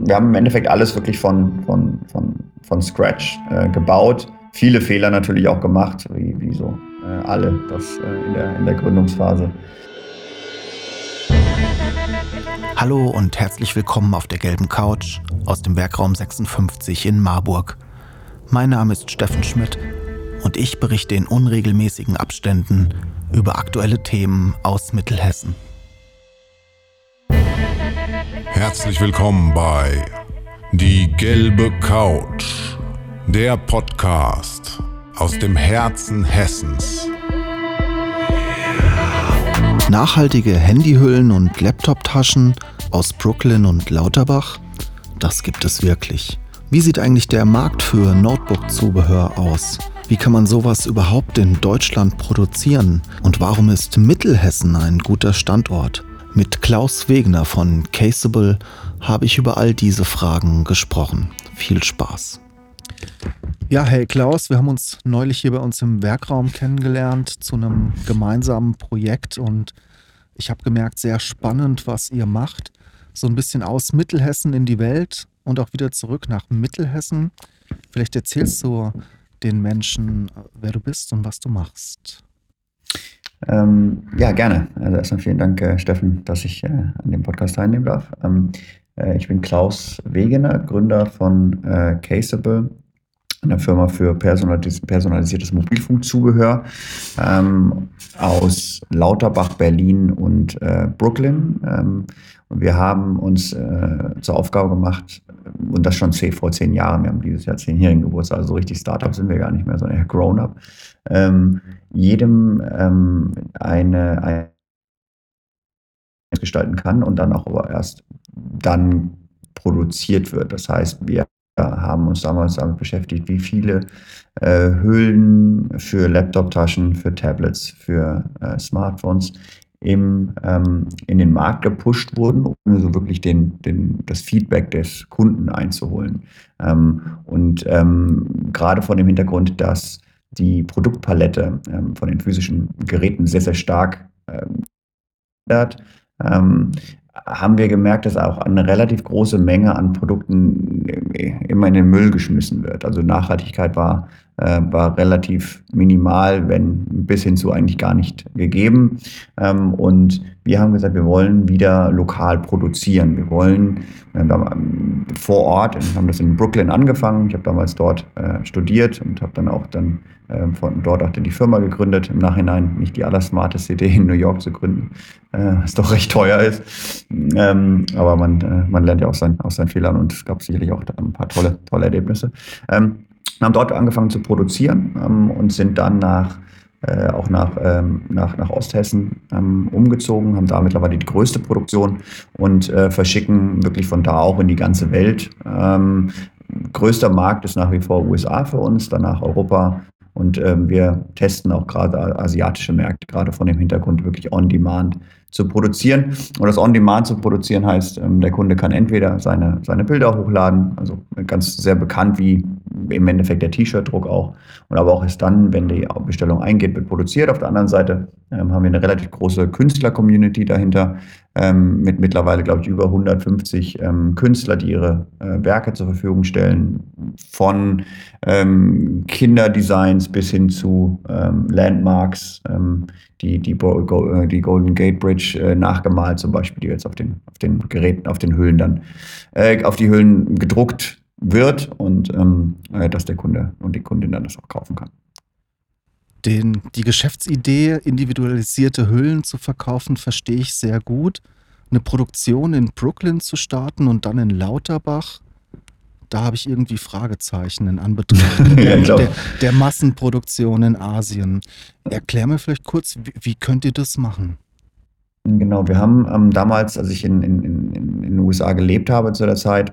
Wir haben im Endeffekt alles wirklich von, von, von, von Scratch äh, gebaut. Viele Fehler natürlich auch gemacht, wie, wie so äh, alle das äh, in, der, in der Gründungsphase. Hallo und herzlich willkommen auf der gelben Couch aus dem Werkraum 56 in Marburg. Mein Name ist Steffen Schmidt und ich berichte in unregelmäßigen Abständen über aktuelle Themen aus Mittelhessen. Herzlich willkommen bei Die gelbe Couch, der Podcast aus dem Herzen Hessens. Nachhaltige Handyhüllen und Laptoptaschen aus Brooklyn und Lauterbach? Das gibt es wirklich. Wie sieht eigentlich der Markt für Notebook-Zubehör aus? Wie kann man sowas überhaupt in Deutschland produzieren? Und warum ist Mittelhessen ein guter Standort? Mit Klaus Wegner von Caseable habe ich über all diese Fragen gesprochen. Viel Spaß. Ja, hey Klaus, wir haben uns neulich hier bei uns im Werkraum kennengelernt zu einem gemeinsamen Projekt und ich habe gemerkt, sehr spannend, was ihr macht. So ein bisschen aus Mittelhessen in die Welt und auch wieder zurück nach Mittelhessen. Vielleicht erzählst du den Menschen, wer du bist und was du machst. Ähm, ja, gerne. Also erstmal vielen Dank, äh, Steffen, dass ich äh, an dem Podcast teilnehmen darf. Ähm, äh, ich bin Klaus Wegener, Gründer von äh, Caseable, einer Firma für personalis personalisiertes Mobilfunkzubehör ähm, aus Lauterbach, Berlin und äh, Brooklyn. Ähm, und wir haben uns äh, zur Aufgabe gemacht, und das schon vor zehn Jahren, wir haben dieses Jahr zehnjährigen Geburtstag, also richtig Startup sind wir gar nicht mehr, sondern eher Grown-up, ähm, jedem ähm, eine, eine gestalten kann und dann auch aber erst dann produziert wird. Das heißt, wir haben uns damals damit beschäftigt, wie viele äh, Hüllen für Laptop-Taschen, für Tablets, für äh, Smartphones im, ähm, in den Markt gepusht wurden, um so wirklich den, den, das Feedback des Kunden einzuholen. Ähm, und ähm, gerade vor dem Hintergrund, dass die Produktpalette ähm, von den physischen Geräten sehr, sehr stark ähm, ändert, ähm, haben wir gemerkt, dass auch eine relativ große Menge an Produkten immer in den Müll geschmissen wird. Also Nachhaltigkeit war, äh, war relativ minimal, wenn bis hin zu eigentlich gar nicht gegeben. Ähm, und wir haben gesagt, wir wollen wieder lokal produzieren. Wir wollen wir haben vor Ort, wir haben das in Brooklyn angefangen. Ich habe damals dort äh, studiert und habe dann auch dann äh, von dort auch die Firma gegründet. Im Nachhinein nicht die allersmarteste Idee in New York zu gründen, äh, was doch recht teuer ist. Ähm, aber man, äh, man lernt ja auch sein, aus seinen Fehlern und es gab sicherlich auch ein paar tolle, tolle Erlebnisse. Ähm, haben dort angefangen zu produzieren ähm, und sind dann nach äh, auch nach, ähm, nach, nach Osthessen ähm, umgezogen, haben da mittlerweile die größte Produktion und äh, verschicken wirklich von da auch in die ganze Welt. Ähm, größter Markt ist nach wie vor USA für uns, danach Europa und ähm, wir testen auch gerade asiatische Märkte, gerade von dem Hintergrund wirklich on-demand zu produzieren. Und das On-Demand zu produzieren heißt, ähm, der Kunde kann entweder seine, seine Bilder hochladen, also ganz sehr bekannt wie im Endeffekt der T-Shirt-Druck auch, und aber auch erst dann, wenn die Bestellung eingeht, wird produziert. Auf der anderen Seite ähm, haben wir eine relativ große Künstler-Community dahinter, ähm, mit mittlerweile, glaube ich, über 150 ähm, Künstler, die ihre äh, Werke zur Verfügung stellen, von ähm, Kinderdesigns bis hin zu ähm, Landmarks, ähm, die, die, äh, die Golden Gate Bridge äh, nachgemalt, zum Beispiel, die jetzt auf den, auf den Geräten, auf den Hüllen dann, äh, auf die Hüllen gedruckt wird und ähm, äh, dass der Kunde und die Kundin dann das auch kaufen kann. Den, die Geschäftsidee, individualisierte Hüllen zu verkaufen, verstehe ich sehr gut. Eine Produktion in Brooklyn zu starten und dann in Lauterbach, da habe ich irgendwie Fragezeichen in Anbetracht der, der, der, Massenproduktion in Asien. Erklär mir vielleicht kurz, wie, wie könnt ihr das machen? Genau, wir haben ähm, damals, als ich in, in, in, in den USA gelebt habe zu der Zeit,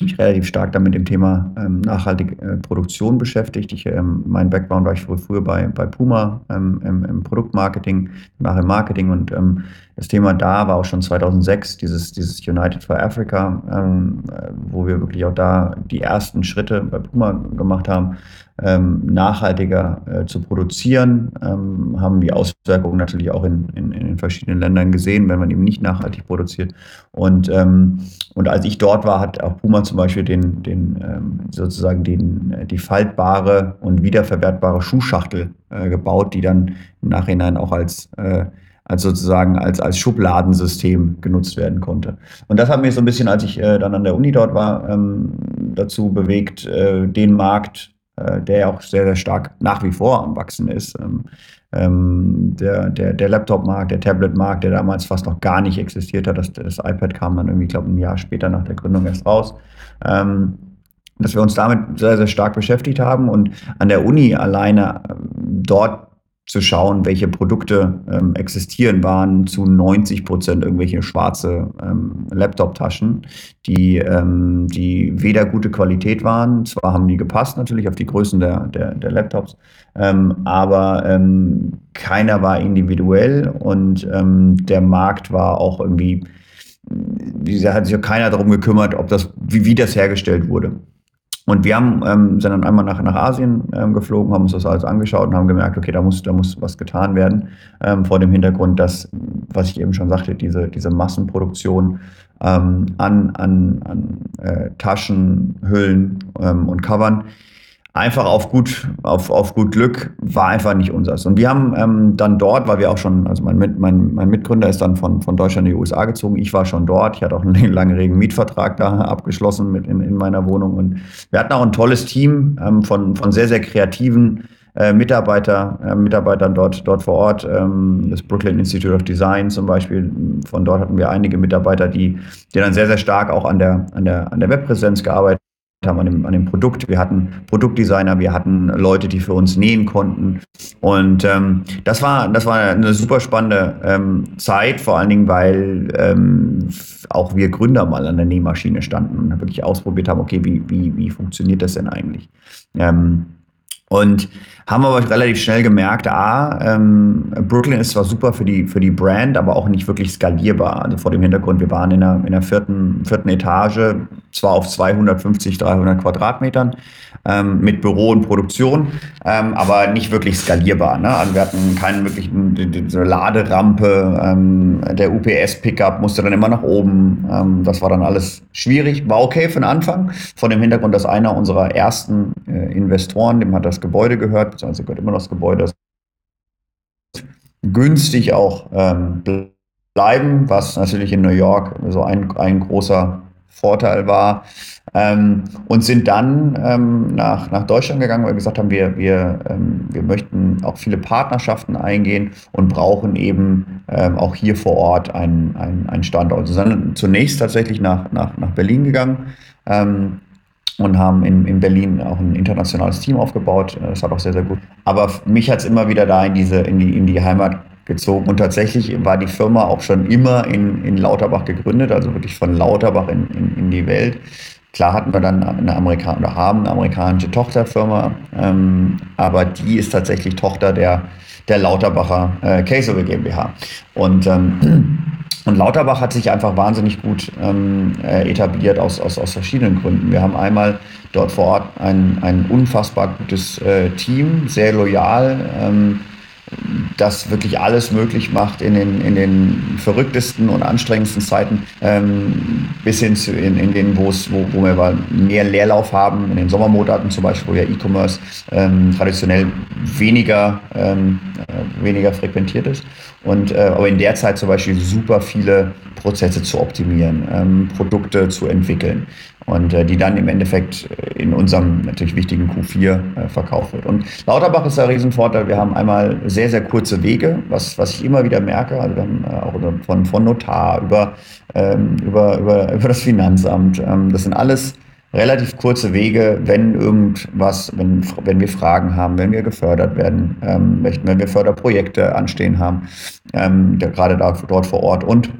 mich relativ stark dann mit dem Thema ähm, nachhaltige äh, Produktion beschäftigt. Ich, ähm, mein Background war ich früher bei, bei Puma ähm, im, im, Produktmarketing, nach im Marketing und ähm, das Thema da war auch schon 2006, dieses, dieses United for Africa, ähm, äh, wo wir wirklich auch da die ersten Schritte bei Puma gemacht haben, ähm, nachhaltiger äh, zu produzieren, ähm, haben die Auswirkungen natürlich auch in, in, in, den verschiedenen Ländern gesehen, wenn man eben nicht nachhaltig produziert. Und, ähm, und als ich dort war, hat auch Puma zum Beispiel den, den ähm, sozusagen den, äh, die faltbare und wiederverwertbare Schuhschachtel äh, gebaut, die dann im Nachhinein auch als äh, als sozusagen als, als Schubladensystem genutzt werden konnte. Und das hat mich so ein bisschen, als ich äh, dann an der Uni dort war, ähm, dazu bewegt, äh, den Markt äh, der ja auch sehr, sehr stark nach wie vor am Wachsen ist. Ähm, ähm, der, der, der Laptop-Markt, der Tablet-Markt, der damals fast noch gar nicht existiert hat. Das, das iPad kam dann irgendwie, glaube ein Jahr später nach der Gründung erst raus. Ähm, dass wir uns damit sehr, sehr stark beschäftigt haben und an der Uni alleine dort zu schauen, welche Produkte ähm, existieren, waren zu 90 Prozent irgendwelche schwarze ähm, Laptop-Taschen, die, ähm, die weder gute Qualität waren, zwar haben die gepasst natürlich auf die Größen der, der, der Laptops, ähm, aber ähm, keiner war individuell und ähm, der Markt war auch irgendwie, da hat sich auch keiner darum gekümmert, ob das, wie, wie das hergestellt wurde. Und wir haben, ähm, sind dann einmal nach, nach Asien ähm, geflogen, haben uns das alles angeschaut und haben gemerkt, okay, da muss, da muss was getan werden. Ähm, vor dem Hintergrund, dass, was ich eben schon sagte, diese, diese Massenproduktion ähm, an, an, an äh, Taschen, Hüllen ähm, und Covern einfach auf gut, auf, auf gut Glück war einfach nicht unseres. Und wir haben ähm, dann dort, weil wir auch schon, also mein, mein, mein Mitgründer ist dann von, von Deutschland in die USA gezogen, ich war schon dort, ich hatte auch einen langjährigen Mietvertrag da abgeschlossen mit in, in meiner Wohnung und wir hatten auch ein tolles Team ähm, von, von sehr, sehr kreativen äh, Mitarbeiter, äh, Mitarbeitern dort, dort vor Ort. Ähm, das Brooklyn Institute of Design zum Beispiel, von dort hatten wir einige Mitarbeiter, die, die dann sehr, sehr stark auch an der, an der, an der Webpräsenz gearbeitet haben an dem, an dem Produkt. Wir hatten Produktdesigner, wir hatten Leute, die für uns nähen konnten. Und ähm, das, war, das war eine super spannende ähm, Zeit, vor allen Dingen, weil ähm, auch wir Gründer mal an der Nähmaschine standen und wirklich ausprobiert haben, okay, wie, wie, wie funktioniert das denn eigentlich? Ähm, und haben aber relativ schnell gemerkt, ah, ähm, Brooklyn ist zwar super für die, für die Brand, aber auch nicht wirklich skalierbar. Also vor dem Hintergrund, wir waren in der, in der vierten, vierten Etage, zwar auf 250, 300 Quadratmetern, ähm, mit Büro und Produktion, ähm, aber nicht wirklich skalierbar. Ne? Also wir hatten keinen wirklichen so Laderampe, ähm, der UPS-Pickup musste dann immer nach oben. Ähm, das war dann alles schwierig, war okay für Anfang. Vor dem Hintergrund, dass einer unserer ersten äh, Investoren, dem hat das Gebäude gehört, beziehungsweise gehört immer noch das Gebäude, günstig auch ähm, bleiben, was natürlich in New York so ein, ein großer Vorteil war. Ähm, und sind dann ähm, nach, nach Deutschland gegangen, weil wir gesagt haben, wir, wir, ähm, wir möchten auch viele Partnerschaften eingehen und brauchen eben ähm, auch hier vor Ort einen, einen, Standort. Also sind zunächst tatsächlich nach, nach, nach Berlin gegangen ähm, und haben in, in Berlin auch ein internationales Team aufgebaut. Das war auch sehr, sehr gut. Aber mich hat es immer wieder da in, diese, in, die, in die Heimat gezogen. Und tatsächlich war die Firma auch schon immer in, in Lauterbach gegründet, also wirklich von Lauterbach in, in, in die Welt. Klar hatten wir dann eine Amerikaner oder haben eine amerikanische Tochterfirma, ähm, aber die ist tatsächlich Tochter der, der Lauterbacher äh, Käsewel GmbH. Und, ähm, und Lauterbach hat sich einfach wahnsinnig gut ähm, äh, etabliert aus, aus, aus verschiedenen Gründen. Wir haben einmal dort vor Ort ein, ein unfassbar gutes äh, Team, sehr loyal. Ähm, das wirklich alles möglich macht in den, in den verrücktesten und anstrengendsten Zeiten, ähm, bis hin zu in, in denen, wo, wo wir mehr Leerlauf haben, in den Sommermonaten zum Beispiel, wo ja E-Commerce ähm, traditionell weniger, ähm, äh, weniger frequentiert ist. Und äh, aber in der Zeit zum Beispiel super viele Prozesse zu optimieren, ähm, Produkte zu entwickeln und äh, die dann im Endeffekt äh, in unserem natürlich wichtigen Q4 äh, verkauft wird. Und Lauterbach ist ein Riesenvorteil. Wir haben einmal sehr, sehr kurze Wege, was, was ich immer wieder merke, also dann äh, auch von, von Notar über, ähm, über, über, über das Finanzamt. Ähm, das sind alles relativ kurze Wege, wenn irgendwas, wenn, wenn wir Fragen haben, wenn wir gefördert werden ähm, möchten, wenn wir Förderprojekte anstehen haben, ähm, gerade da, dort vor Ort. Und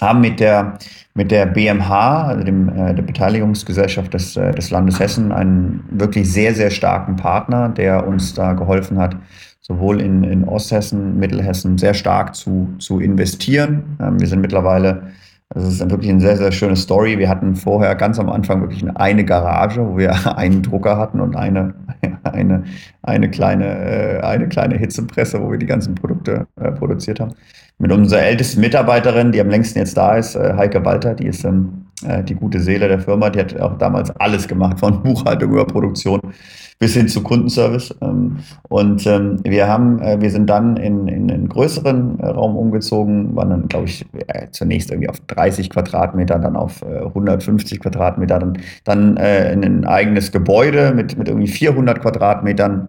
haben mit der, mit der BMH, also dem, äh, der Beteiligungsgesellschaft des, äh, des Landes Hessen, einen wirklich sehr, sehr starken Partner, der uns da geholfen hat, sowohl in, in Osthessen, Mittelhessen sehr stark zu, zu investieren. Ähm, wir sind mittlerweile das ist wirklich eine sehr, sehr schöne Story. Wir hatten vorher ganz am Anfang wirklich eine Garage, wo wir einen Drucker hatten und eine, eine, eine, kleine, äh, eine kleine Hitzepresse, wo wir die ganzen Produkte äh, produziert haben. Mit unserer ältesten Mitarbeiterin, die am längsten jetzt da ist, äh, Heike Walter, die ist ähm, äh, die gute Seele der Firma, die hat auch damals alles gemacht, von Buchhaltung über Produktion bis hin zu Kundenservice. Ähm, und ähm, wir haben, äh, wir sind dann in, in einen größeren äh, Raum umgezogen, waren dann, glaube ich, zunächst irgendwie auf 30 Quadratmeter, dann auf 150 Quadratmeter, dann, dann in ein eigenes Gebäude mit, mit irgendwie 400 Quadratmetern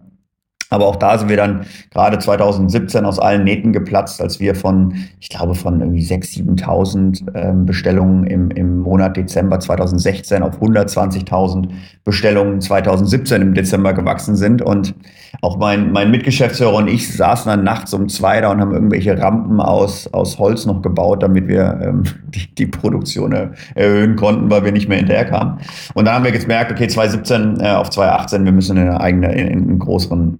aber auch da sind wir dann gerade 2017 aus allen Nähten geplatzt, als wir von, ich glaube, von irgendwie 6.000, 7.000 ähm, Bestellungen im, im Monat Dezember 2016 auf 120.000 Bestellungen 2017 im Dezember gewachsen sind. Und auch mein, mein Mitgeschäftsführer und ich saßen dann nachts um zwei da und haben irgendwelche Rampen aus, aus Holz noch gebaut, damit wir ähm, die, die Produktion erhöhen konnten, weil wir nicht mehr hinterherkamen. Und dann haben wir gemerkt, okay, 2017 äh, auf 2018, wir müssen in eine eigene, in, in einen größeren,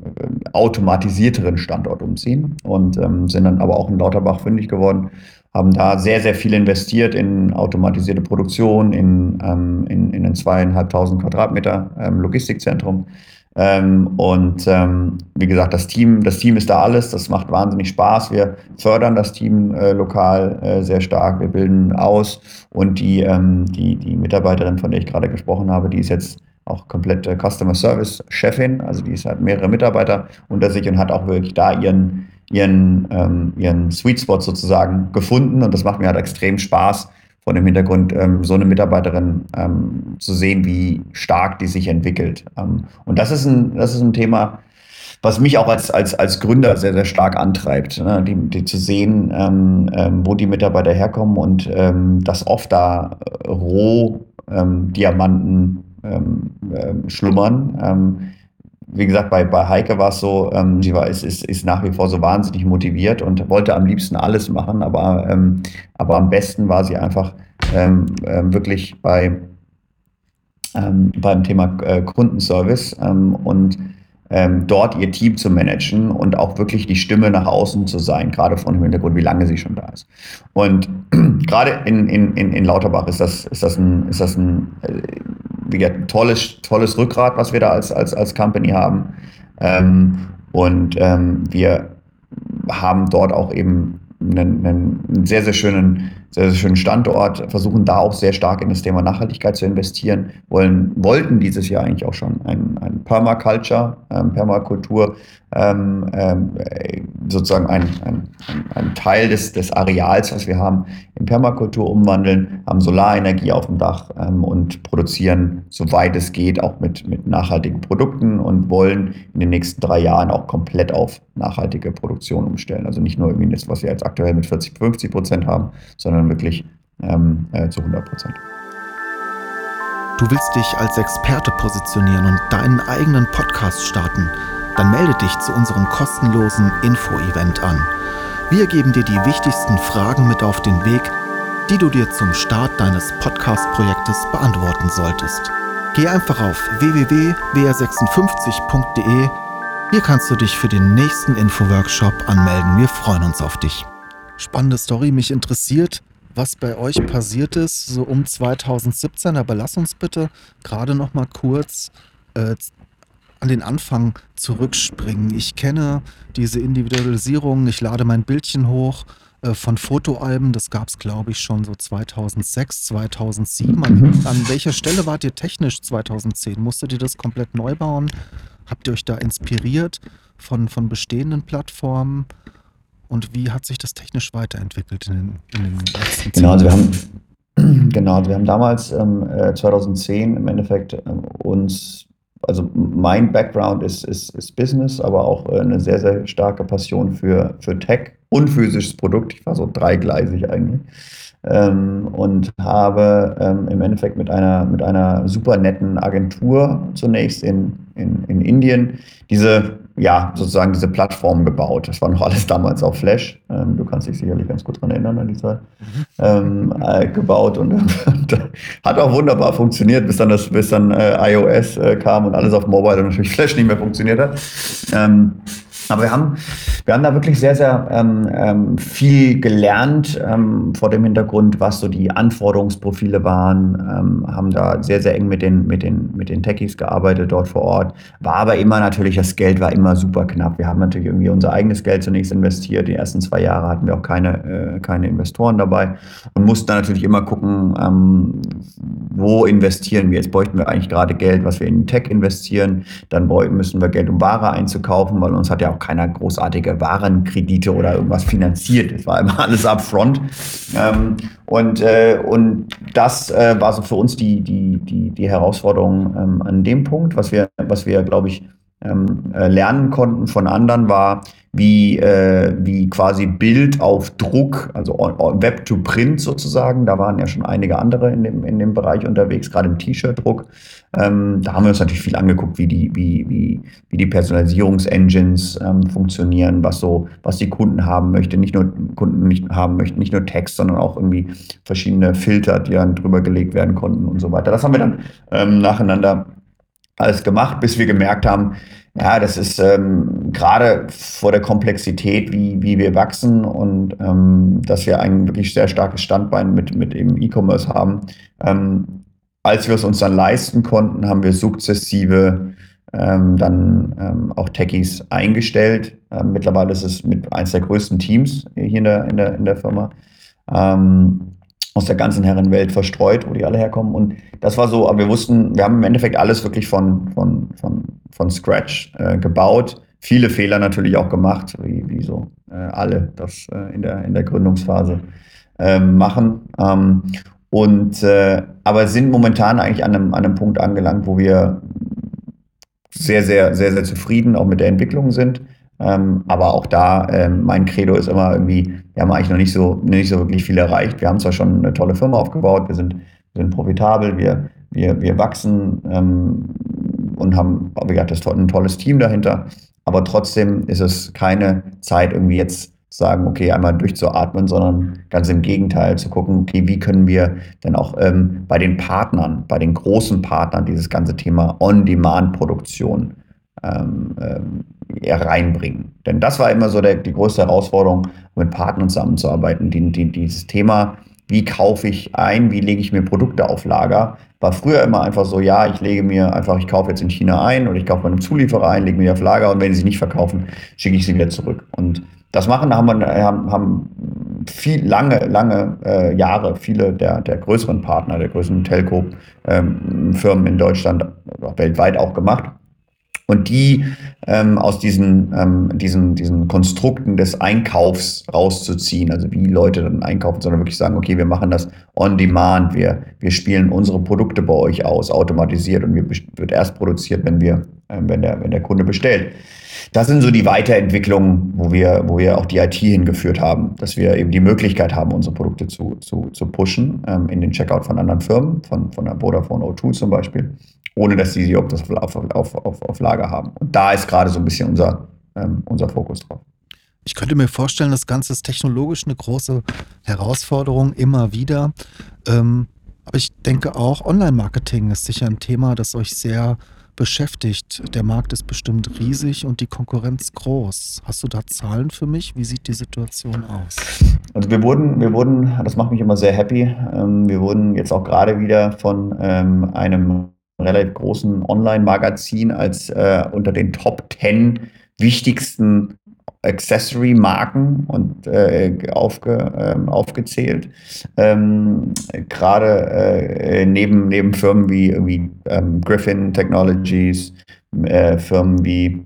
automatisierteren Standort umziehen und ähm, sind dann aber auch in Lauterbach fündig geworden haben da sehr, sehr viel investiert in automatisierte Produktion, in, ähm, in, in ein zweieinhalbtausend Quadratmeter ähm, Logistikzentrum, ähm, und ähm, wie gesagt, das Team, das Team ist da alles, das macht wahnsinnig Spaß. Wir fördern das Team äh, lokal äh, sehr stark, wir bilden aus und die, ähm, die, die Mitarbeiterin, von der ich gerade gesprochen habe, die ist jetzt auch komplett äh, Customer Service Chefin, also die ist, hat mehrere Mitarbeiter unter sich und hat auch wirklich da ihren, ihren, ähm, ihren Sweet Spot sozusagen gefunden und das macht mir halt extrem Spaß, vor dem Hintergrund, ähm, so eine Mitarbeiterin ähm, zu sehen, wie stark die sich entwickelt. Ähm, und das ist ein, das ist ein Thema, was mich auch als, als, als Gründer sehr, sehr stark antreibt, ne? die, die zu sehen, ähm, ähm, wo die Mitarbeiter herkommen und ähm, dass oft da äh, Rohdiamanten schlummern wie gesagt, bei, bei Heike war es so, ähm, sie war, ist, ist, ist nach wie vor so wahnsinnig motiviert und wollte am liebsten alles machen, aber, ähm, aber am besten war sie einfach ähm, ähm wirklich bei, ähm, beim Thema äh, Kundenservice ähm, und ähm, dort ihr Team zu managen und auch wirklich die Stimme nach außen zu sein, gerade von dem Hintergrund, wie lange sie schon da ist. Und gerade in, in, in, in Lauterbach ist das, ist das ein, ist das ein äh, gesagt, tolles, tolles Rückgrat, was wir da als, als, als Company haben. Ähm, und ähm, wir haben dort auch eben einen, einen sehr, sehr schönen sehr, sehr schönen Standort, versuchen da auch sehr stark in das Thema Nachhaltigkeit zu investieren, wollen, wollten dieses Jahr eigentlich auch schon ein, ein Permaculture, ähm, Permakultur, ähm, ähm, sozusagen ein, ein, ein, Teil des, des Areals, was wir haben, in Permakultur umwandeln, haben Solarenergie auf dem Dach ähm, und produzieren, soweit es geht, auch mit, mit nachhaltigen Produkten und wollen in den nächsten drei Jahren auch komplett auf nachhaltige Produktion umstellen. Also nicht nur irgendwie das, was wir jetzt aktuell mit 40, 50 Prozent haben, sondern wirklich ähm, äh, zu 100 Prozent. Du willst dich als Experte positionieren und deinen eigenen Podcast starten? Dann melde dich zu unserem kostenlosen Info-Event an. Wir geben dir die wichtigsten Fragen mit auf den Weg, die du dir zum Start deines Podcast-Projektes beantworten solltest. Geh einfach auf www.wr56.de. Hier kannst du dich für den nächsten Info-Workshop anmelden. Wir freuen uns auf dich. Spannende Story. Mich interessiert, was bei euch passiert ist, so um 2017. Aber lass uns bitte gerade noch mal kurz äh, an den Anfang zurückspringen. Ich kenne diese Individualisierung. Ich lade mein Bildchen hoch äh, von Fotoalben. Das gab es, glaube ich, schon so 2006, 2007. An, an welcher Stelle wart ihr technisch 2010? Musstet ihr das komplett neu bauen? Habt ihr euch da inspiriert von, von bestehenden Plattformen? Und wie hat sich das technisch weiterentwickelt in den, in den letzten Genau, also wir haben, genau, also wir haben damals ähm, 2010 äh, im Endeffekt ähm, uns, also mein Background ist, ist, ist Business, aber auch äh, eine sehr, sehr starke Passion für, für Tech und physisches Produkt. Ich war so dreigleisig eigentlich. Ähm, und habe ähm, im Endeffekt mit einer, mit einer super netten Agentur zunächst in, in, in Indien diese ja, sozusagen diese Plattform gebaut. Das war noch alles damals auf Flash. Ähm, du kannst dich sicherlich ganz gut daran erinnern an die Zeit. Ähm, äh, gebaut und, und hat auch wunderbar funktioniert, bis dann das, bis dann äh, iOS äh, kam und alles auf Mobile und natürlich Flash nicht mehr funktioniert hat. Aber wir haben, wir haben da wirklich sehr, sehr ähm, ähm, viel gelernt ähm, vor dem Hintergrund, was so die Anforderungsprofile waren, ähm, haben da sehr, sehr eng mit den, mit, den, mit den Techies gearbeitet dort vor Ort. War aber immer natürlich, das Geld war immer super knapp. Wir haben natürlich irgendwie unser eigenes Geld zunächst investiert. Die ersten zwei Jahre hatten wir auch keine, äh, keine Investoren dabei und mussten dann natürlich immer gucken, ähm, wo investieren wir. Jetzt bräuchten wir eigentlich gerade Geld, was wir in Tech investieren. Dann müssen wir Geld, um Ware einzukaufen, weil uns hat ja auch keiner großartige Warenkredite oder irgendwas finanziert. Es war immer alles upfront. Ähm, und, äh, und das äh, war so für uns die, die, die, die Herausforderung ähm, an dem Punkt, was wir, was wir, glaube ich, ähm, äh, lernen konnten von anderen, war, wie, äh, wie quasi Bild auf Druck, also Web to Print sozusagen. Da waren ja schon einige andere in dem, in dem Bereich unterwegs, gerade im T-Shirt-Druck. Ähm, da haben wir uns natürlich viel angeguckt, wie die, wie, wie, wie die Personalisierungsengines ähm, funktionieren, was so, was die Kunden haben möchte, nicht nur Kunden nicht haben möchten, nicht nur Text, sondern auch irgendwie verschiedene Filter, die dann drüber gelegt werden konnten und so weiter. Das haben wir dann ähm, nacheinander alles gemacht, bis wir gemerkt haben, ja, das ist ähm, gerade vor der Komplexität, wie, wie wir wachsen und ähm, dass wir ein wirklich sehr starkes Standbein mit, mit eben E-Commerce haben. Ähm, als wir es uns dann leisten konnten, haben wir sukzessive ähm, dann ähm, auch Techies eingestellt. Ähm, mittlerweile ist es mit eines der größten Teams hier in der, in der, in der Firma. Ähm, aus der ganzen Herrenwelt verstreut, wo die alle herkommen. Und das war so, aber wir wussten, wir haben im Endeffekt alles wirklich von, von, von, von Scratch äh, gebaut. Viele Fehler natürlich auch gemacht, wie, wie so äh, alle das äh, in, der, in der Gründungsphase ähm, machen. Ähm, und äh, aber sind momentan eigentlich an einem, an einem Punkt angelangt, wo wir sehr, sehr, sehr, sehr zufrieden auch mit der Entwicklung sind. Ähm, aber auch da, ähm, mein Credo ist immer irgendwie, wir haben eigentlich noch nicht so, nicht so wirklich viel erreicht. Wir haben zwar schon eine tolle Firma aufgebaut, wir sind, wir sind profitabel, wir, wir, wir wachsen ähm, und haben, wie gesagt, ein tolles Team dahinter. Aber trotzdem ist es keine Zeit, irgendwie jetzt zu sagen, okay, einmal durchzuatmen, sondern ganz im Gegenteil zu gucken, okay, wie können wir denn auch ähm, bei den Partnern, bei den großen Partnern dieses ganze Thema On-Demand-Produktion ähm, ähm, reinbringen. Denn das war immer so der, die größte Herausforderung, mit Partnern zusammenzuarbeiten. Die, die, dieses Thema, wie kaufe ich ein, wie lege ich mir Produkte auf Lager, war früher immer einfach so, ja, ich lege mir einfach, ich kaufe jetzt in China ein oder ich kaufe bei Zulieferer ein, lege mir auf Lager und wenn sie nicht verkaufen, schicke ich sie wieder zurück. Und das machen haben, haben, haben viel lange, lange äh, Jahre viele der, der größeren Partner, der größeren Telco-Firmen ähm, in Deutschland, weltweit auch gemacht. Und die ähm, aus diesen, ähm, diesen, diesen Konstrukten des Einkaufs rauszuziehen, also wie Leute dann einkaufen, sondern wirklich sagen, okay, wir machen das on demand, wir, wir spielen unsere Produkte bei euch aus, automatisiert und wir, wird erst produziert, wenn wir, äh, wenn, der, wenn der Kunde bestellt. Das sind so die Weiterentwicklungen, wo wir, wo wir auch die IT hingeführt haben, dass wir eben die Möglichkeit haben, unsere Produkte zu, zu, zu pushen ähm, in den Checkout von anderen Firmen, von, von der Vodafone O2 zum Beispiel ohne dass sie sie auf, auf, auf, auf, auf Lager haben. Und da ist gerade so ein bisschen unser, ähm, unser Fokus drauf. Ich könnte mir vorstellen, das Ganze ist technologisch eine große Herausforderung, immer wieder. Ähm, aber ich denke auch, Online-Marketing ist sicher ein Thema, das euch sehr beschäftigt. Der Markt ist bestimmt riesig und die Konkurrenz groß. Hast du da Zahlen für mich? Wie sieht die Situation aus? Also wir wurden, wir wurden, das macht mich immer sehr happy. Ähm, wir wurden jetzt auch gerade wieder von ähm, einem relativ großen Online-Magazin als äh, unter den Top 10 wichtigsten Accessory-Marken und äh, aufge, ähm, aufgezählt. Ähm, Gerade äh, neben, neben Firmen wie, wie ähm, Griffin Technologies, äh, Firmen wie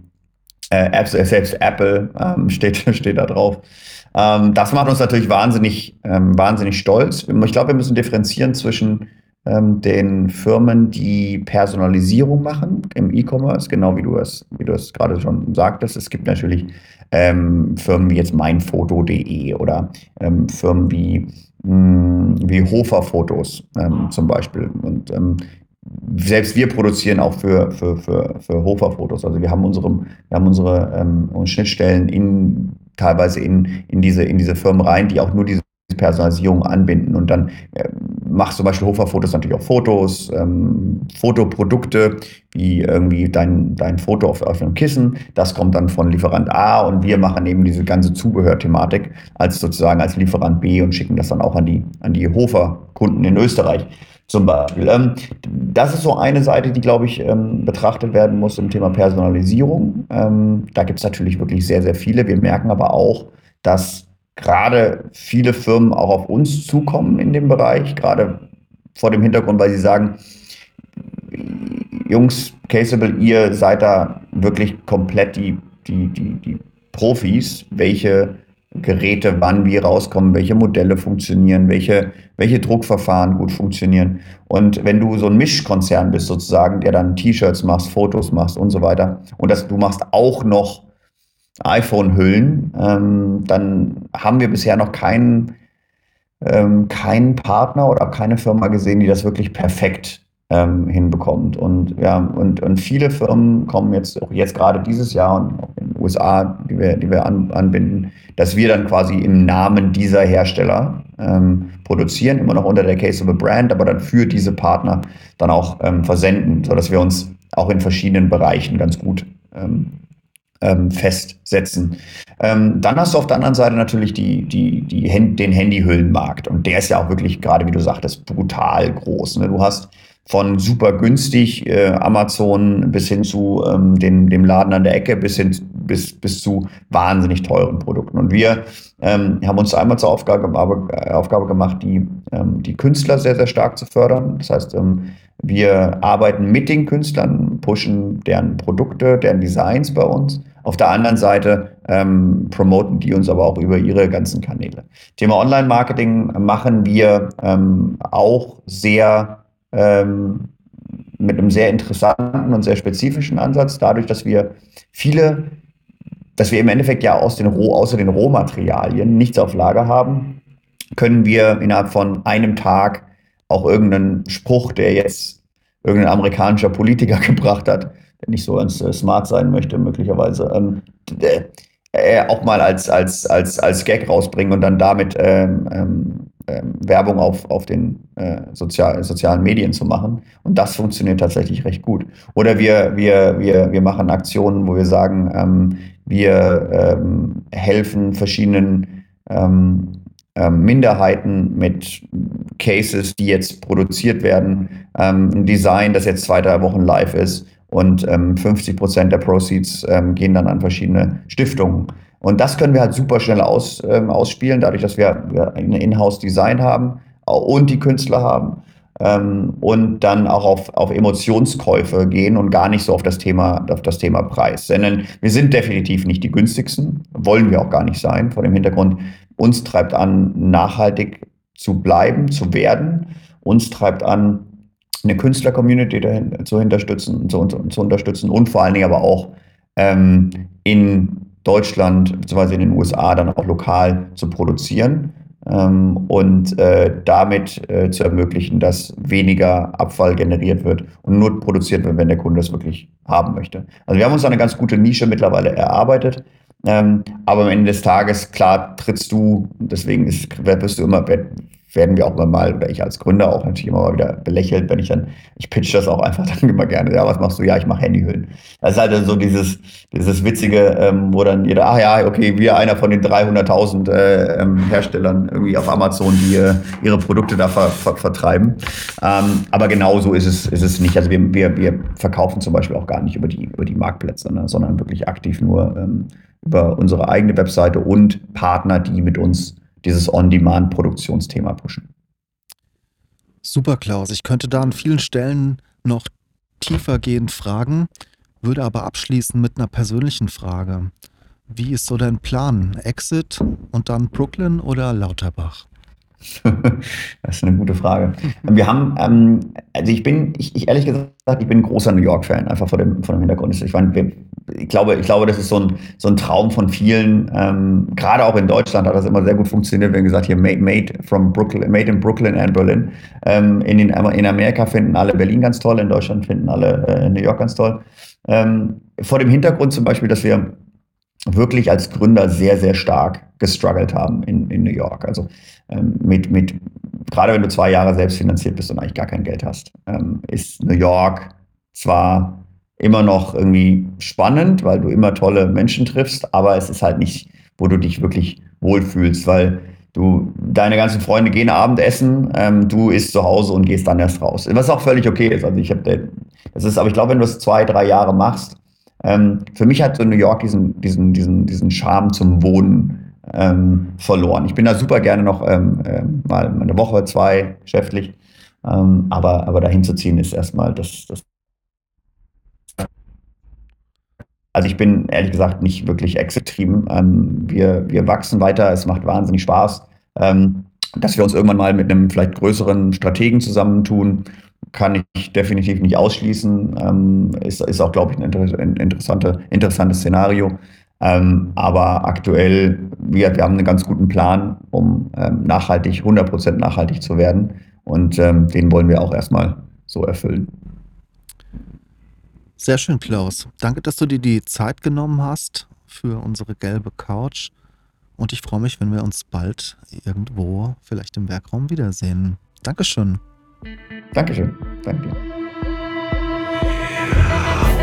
äh, Apps, äh, selbst Apple ähm, steht, steht da drauf. Ähm, das macht uns natürlich wahnsinnig, ähm, wahnsinnig stolz. Ich glaube, wir müssen differenzieren zwischen den Firmen, die Personalisierung machen im E-Commerce, genau wie du es, wie du es gerade schon sagtest. Es gibt natürlich ähm, Firmen wie jetzt meinfoto.de oder ähm, Firmen wie, mh, hm, wie Hofer Fotos ähm, zum Beispiel. Und ähm, selbst wir produzieren auch für, für, für, für Hofer Fotos. Also wir haben unsere, wir haben unsere ähm, Schnittstellen in teilweise in, in, diese, in diese Firmen rein, die auch nur diese Personalisierung anbinden. Und dann machst zum Beispiel Hofer-Fotos natürlich auch Fotos, ähm, Fotoprodukte, wie irgendwie dein, dein Foto auf, auf einem Kissen. Das kommt dann von Lieferant A und wir machen eben diese ganze Zubehörthematik als sozusagen als Lieferant B und schicken das dann auch an die, an die Hofer-Kunden in Österreich zum Beispiel. Ähm, das ist so eine Seite, die, glaube ich, ähm, betrachtet werden muss im Thema Personalisierung. Ähm, da gibt es natürlich wirklich sehr, sehr viele. Wir merken aber auch, dass gerade viele Firmen auch auf uns zukommen in dem Bereich, gerade vor dem Hintergrund, weil sie sagen, Jungs, Caseable, ihr seid da wirklich komplett die, die, die, die Profis, welche Geräte wann wie rauskommen, welche Modelle funktionieren, welche, welche Druckverfahren gut funktionieren. Und wenn du so ein Mischkonzern bist sozusagen, der dann T-Shirts machst, Fotos machst und so weiter, und dass du machst auch noch iPhone-Hüllen, ähm, dann haben wir bisher noch keinen, ähm, keinen Partner oder keine Firma gesehen, die das wirklich perfekt ähm, hinbekommt. Und ja, und, und viele Firmen kommen jetzt, auch jetzt gerade dieses Jahr und auch in den USA, die wir, die wir an, anbinden, dass wir dann quasi im Namen dieser Hersteller ähm, produzieren, immer noch unter der Case of a Brand, aber dann für diese Partner dann auch ähm, versenden, sodass wir uns auch in verschiedenen Bereichen ganz gut ähm, ähm, festsetzen. Ähm, dann hast du auf der anderen Seite natürlich die, die, die, den Handyhüllenmarkt und der ist ja auch wirklich, gerade wie du sagtest, brutal groß. Ne? Du hast von super günstig äh, Amazon bis hin zu ähm, den, dem Laden an der Ecke bis hin bis, bis zu wahnsinnig teuren Produkten. Und wir ähm, haben uns einmal zur Aufgabe, äh, Aufgabe gemacht, die, ähm, die Künstler sehr, sehr stark zu fördern. Das heißt, ähm, wir arbeiten mit den Künstlern, pushen deren Produkte, deren Designs bei uns. Auf der anderen Seite ähm, promoten die uns aber auch über ihre ganzen Kanäle. Thema Online-Marketing machen wir ähm, auch sehr ähm, mit einem sehr interessanten und sehr spezifischen Ansatz, dadurch, dass wir viele, dass wir im Endeffekt ja aus den Roh, außer den Rohmaterialien nichts auf Lager haben, können wir innerhalb von einem Tag auch irgendeinen Spruch, der jetzt irgendein amerikanischer Politiker gebracht hat, der nicht so ganz äh, smart sein möchte, möglicherweise, ähm, äh, auch mal als, als, als, als Gag rausbringen und dann damit ähm, ähm, ähm, Werbung auf, auf den äh, sozial, sozialen Medien zu machen. Und das funktioniert tatsächlich recht gut. Oder wir, wir, wir, wir machen Aktionen, wo wir sagen, ähm, wir ähm, helfen verschiedenen ähm, ähm, Minderheiten mit Cases, die jetzt produziert werden, ähm, ein Design, das jetzt zwei, drei Wochen live ist und 50 Prozent der Proceeds gehen dann an verschiedene Stiftungen. Und das können wir halt super schnell aus, ähm, ausspielen, dadurch, dass wir, eine Inhouse-Design haben und die Künstler haben. Ähm, und dann auch auf, auf Emotionskäufe gehen und gar nicht so auf das Thema, auf das Thema Preis. Denn wir sind definitiv nicht die günstigsten, wollen wir auch gar nicht sein, vor dem Hintergrund, uns treibt an, nachhaltig zu bleiben, zu werden. Uns treibt an, eine Künstler-Community zu, unterstützen, zu, zu, unterstützen und vor allen Dingen aber auch ähm, in Deutschland bzw. in den USA dann auch lokal zu produzieren ähm, und äh, damit äh, zu ermöglichen, dass weniger Abfall generiert wird und nur produziert wird, wenn der Kunde das wirklich haben möchte. Also wir haben uns eine ganz gute Nische mittlerweile erarbeitet. Ähm, aber am Ende des Tages, klar, trittst du, deswegen ist, wirst du immer, werden wir auch immer mal, oder ich als Gründer auch natürlich immer mal wieder belächelt, wenn ich dann, ich pitch das auch einfach dann immer gerne. Ja, was machst du? Ja, ich mache Handyhüllen. Das ist halt so dieses, dieses Witzige, ähm, wo dann jeder, ach ja, okay, wir einer von den 300.000 äh, ähm, Herstellern irgendwie auf Amazon, die äh, ihre Produkte da ver, ver, vertreiben. Ähm, aber genau so ist es, ist es nicht. Also wir, wir, wir verkaufen zum Beispiel auch gar nicht über die, über die Marktplätze, ne, sondern wirklich aktiv nur ähm, über unsere eigene Webseite und Partner, die mit uns dieses On-Demand-Produktionsthema pushen. Super, Klaus. Ich könnte da an vielen Stellen noch tiefergehend fragen, würde aber abschließen mit einer persönlichen Frage. Wie ist so dein Plan? Exit und dann Brooklyn oder Lauterbach? das ist eine gute Frage. Wir haben, ähm, also ich bin, ich, ich, ehrlich gesagt, ich bin ein großer New York-Fan, einfach vor dem, vor dem Hintergrund. Ich, meine, ich, glaube, ich glaube, das ist so ein, so ein Traum von vielen. Ähm, gerade auch in Deutschland hat das immer sehr gut funktioniert, wenn gesagt hier made, made from Brooklyn, made in Brooklyn and Berlin. Ähm, in, den, in Amerika finden alle Berlin ganz toll, in Deutschland finden alle äh, New York ganz toll. Ähm, vor dem Hintergrund zum Beispiel, dass wir wirklich als Gründer sehr, sehr stark gestruggelt haben in, in New York. Also ähm, mit, mit, gerade wenn du zwei Jahre selbst finanziert bist und eigentlich gar kein Geld hast, ähm, ist New York zwar immer noch irgendwie spannend, weil du immer tolle Menschen triffst, aber es ist halt nicht, wo du dich wirklich wohlfühlst, weil du, deine ganzen Freunde gehen Abendessen, ähm, du isst zu Hause und gehst dann erst raus. Was auch völlig okay ist. Also ich habe, das ist, aber ich glaube, wenn du es zwei, drei Jahre machst, ähm, für mich hat so New York diesen, diesen, diesen, diesen Charme zum Wohnen ähm, verloren. Ich bin da super gerne noch ähm, äh, mal eine Woche, zwei geschäftlich, ähm, aber, aber dahin zu ziehen ist erstmal das, das also ich bin ehrlich gesagt nicht wirklich exetrieben. Ähm, wir, wir wachsen weiter, es macht wahnsinnig Spaß. Ähm, dass wir uns irgendwann mal mit einem vielleicht größeren Strategen zusammentun, kann ich definitiv nicht ausschließen. Ähm, ist, ist auch, glaube ich, ein interessante, interessantes Szenario. Ähm, aber aktuell, wir, wir haben einen ganz guten Plan, um ähm, nachhaltig, 100% nachhaltig zu werden. Und ähm, den wollen wir auch erstmal so erfüllen. Sehr schön, Klaus. Danke, dass du dir die Zeit genommen hast für unsere gelbe Couch. Und ich freue mich, wenn wir uns bald irgendwo, vielleicht im Werkraum, wiedersehen. Dankeschön. Dankeschön. Danke.